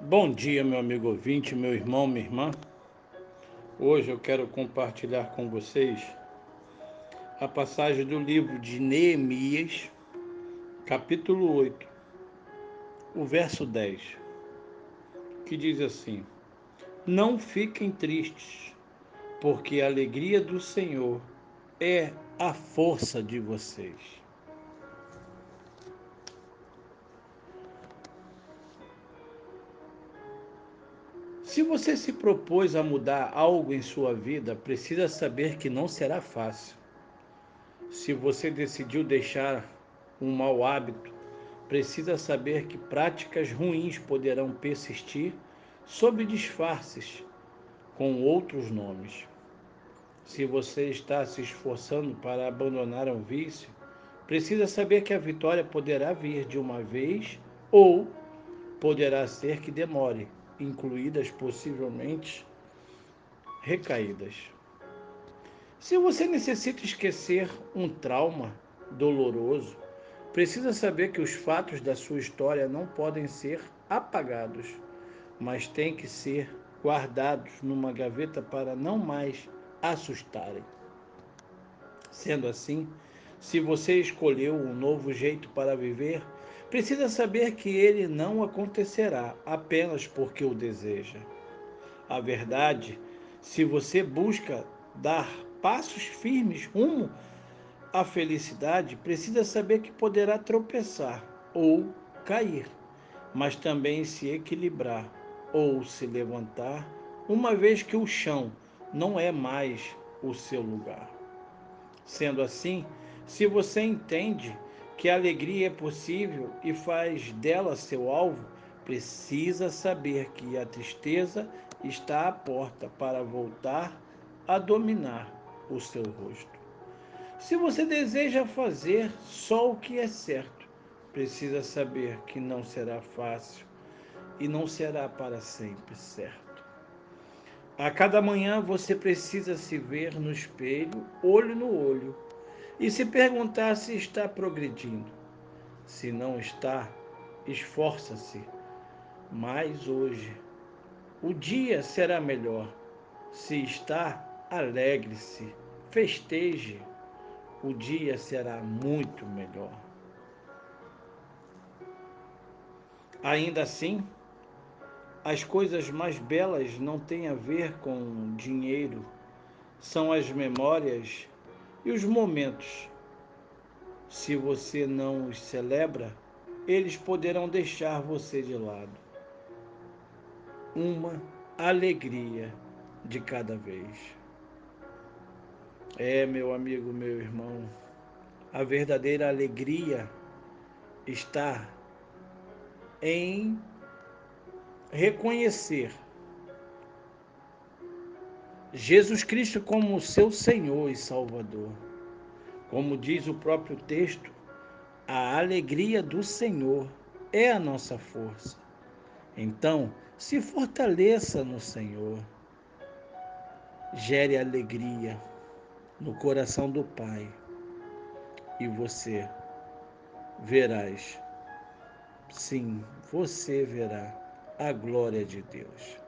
Bom dia, meu amigo ouvinte, meu irmão, minha irmã. Hoje eu quero compartilhar com vocês a passagem do livro de Neemias, capítulo 8, o verso 10, que diz assim: Não fiquem tristes, porque a alegria do Senhor é a força de vocês. Se você se propôs a mudar algo em sua vida, precisa saber que não será fácil. Se você decidiu deixar um mau hábito, precisa saber que práticas ruins poderão persistir sob disfarces com outros nomes. Se você está se esforçando para abandonar um vício, precisa saber que a vitória poderá vir de uma vez ou poderá ser que demore incluídas possivelmente recaídas. Se você necessita esquecer um trauma doloroso, precisa saber que os fatos da sua história não podem ser apagados, mas têm que ser guardados numa gaveta para não mais assustarem. Sendo assim, se você escolheu um novo jeito para viver, Precisa saber que ele não acontecerá apenas porque o deseja. A verdade, se você busca dar passos firmes rumo à felicidade, precisa saber que poderá tropeçar ou cair, mas também se equilibrar ou se levantar, uma vez que o chão não é mais o seu lugar. Sendo assim, se você entende que a alegria é possível e faz dela seu alvo, precisa saber que a tristeza está à porta para voltar a dominar o seu rosto. Se você deseja fazer só o que é certo, precisa saber que não será fácil e não será para sempre certo. A cada manhã você precisa se ver no espelho, olho no olho e se perguntar se está progredindo. Se não está, esforça-se mais hoje. O dia será melhor. Se está, alegre-se, festeje. O dia será muito melhor. Ainda assim, as coisas mais belas não têm a ver com dinheiro, são as memórias e os momentos, se você não os celebra, eles poderão deixar você de lado. Uma alegria de cada vez. É, meu amigo, meu irmão, a verdadeira alegria está em reconhecer Jesus Cristo como seu Senhor e Salvador. Como diz o próprio texto, a alegria do Senhor é a nossa força. Então, se fortaleça no Senhor. Gere alegria no coração do Pai e você verás, sim, você verá a glória de Deus.